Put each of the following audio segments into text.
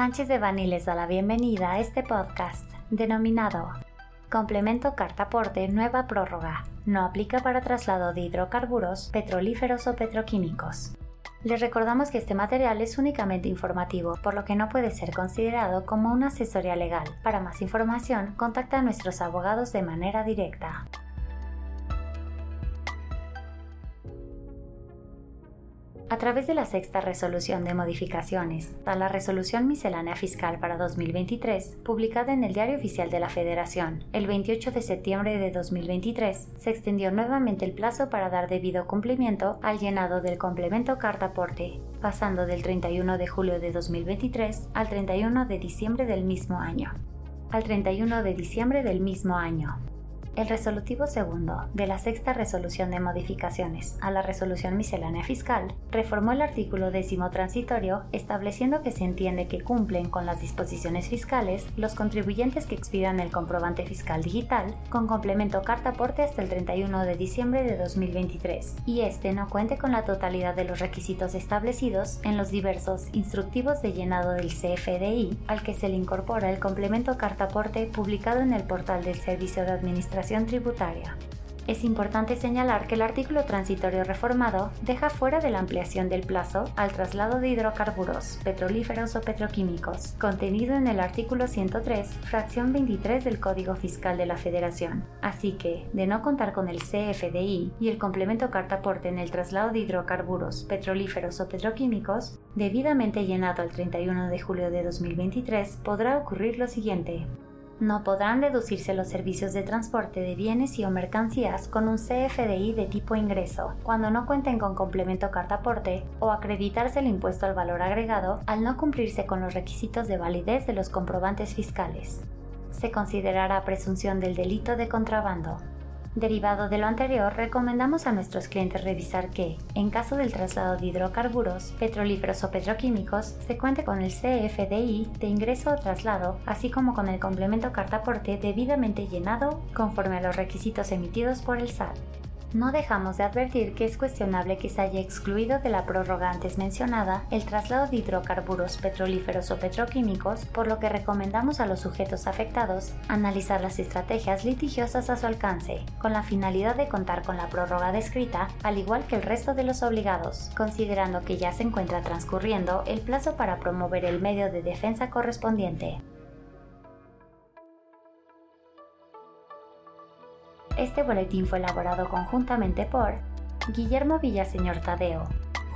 Sánchez de Bani les da la bienvenida a este podcast denominado Complemento Cartaporte Nueva Prórroga. No aplica para traslado de hidrocarburos, petrolíferos o petroquímicos. Les recordamos que este material es únicamente informativo, por lo que no puede ser considerado como una asesoría legal. Para más información, contacta a nuestros abogados de manera directa. A través de la sexta resolución de modificaciones a la resolución miscelánea fiscal para 2023, publicada en el Diario Oficial de la Federación el 28 de septiembre de 2023, se extendió nuevamente el plazo para dar debido cumplimiento al llenado del complemento carta aporte, pasando del 31 de julio de 2023 al 31 de diciembre del mismo año. Al 31 de diciembre del mismo año. El resolutivo segundo de la sexta resolución de modificaciones a la resolución miscelánea fiscal reformó el artículo décimo transitorio estableciendo que se entiende que cumplen con las disposiciones fiscales los contribuyentes que expidan el comprobante fiscal digital con complemento carta aporte hasta el 31 de diciembre de 2023 y este no cuente con la totalidad de los requisitos establecidos en los diversos instructivos de llenado del CFDI al que se le incorpora el complemento carta aporte publicado en el portal del Servicio de Administración tributaria. Es importante señalar que el artículo transitorio reformado deja fuera de la ampliación del plazo al traslado de hidrocarburos, petrolíferos o petroquímicos, contenido en el artículo 103, fracción 23 del Código Fiscal de la Federación. Así que, de no contar con el CFDI y el complemento cartaporte en el traslado de hidrocarburos, petrolíferos o petroquímicos, debidamente llenado el 31 de julio de 2023, podrá ocurrir lo siguiente no podrán deducirse los servicios de transporte de bienes y o mercancías con un CFDI de tipo ingreso cuando no cuenten con complemento cartaporte o acreditarse el impuesto al valor agregado al no cumplirse con los requisitos de validez de los comprobantes fiscales. Se considerará presunción del delito de contrabando. Derivado de lo anterior, recomendamos a nuestros clientes revisar que, en caso del traslado de hidrocarburos, petrolíferos o petroquímicos, se cuente con el CFDI de ingreso o traslado, así como con el complemento cartaporte debidamente llenado conforme a los requisitos emitidos por el SAT no dejamos de advertir que es cuestionable que se haya excluido de la prórroga antes mencionada el traslado de hidrocarburos petrolíferos o petroquímicos, por lo que recomendamos a los sujetos afectados analizar las estrategias litigiosas a su alcance, con la finalidad de contar con la prórroga descrita, al igual que el resto de los obligados, considerando que ya se encuentra transcurriendo el plazo para promover el medio de defensa correspondiente. Este boletín fue elaborado conjuntamente por Guillermo Villaseñor Tadeo,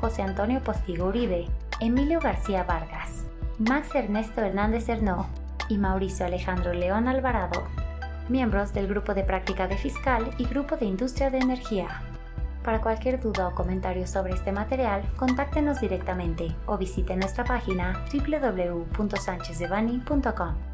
José Antonio Postigo Uribe, Emilio García Vargas, Max Ernesto Hernández Hernó y Mauricio Alejandro León Alvarado, miembros del Grupo de Práctica de Fiscal y Grupo de Industria de Energía. Para cualquier duda o comentario sobre este material, contáctenos directamente o visite nuestra página www.sanchezdevani.com.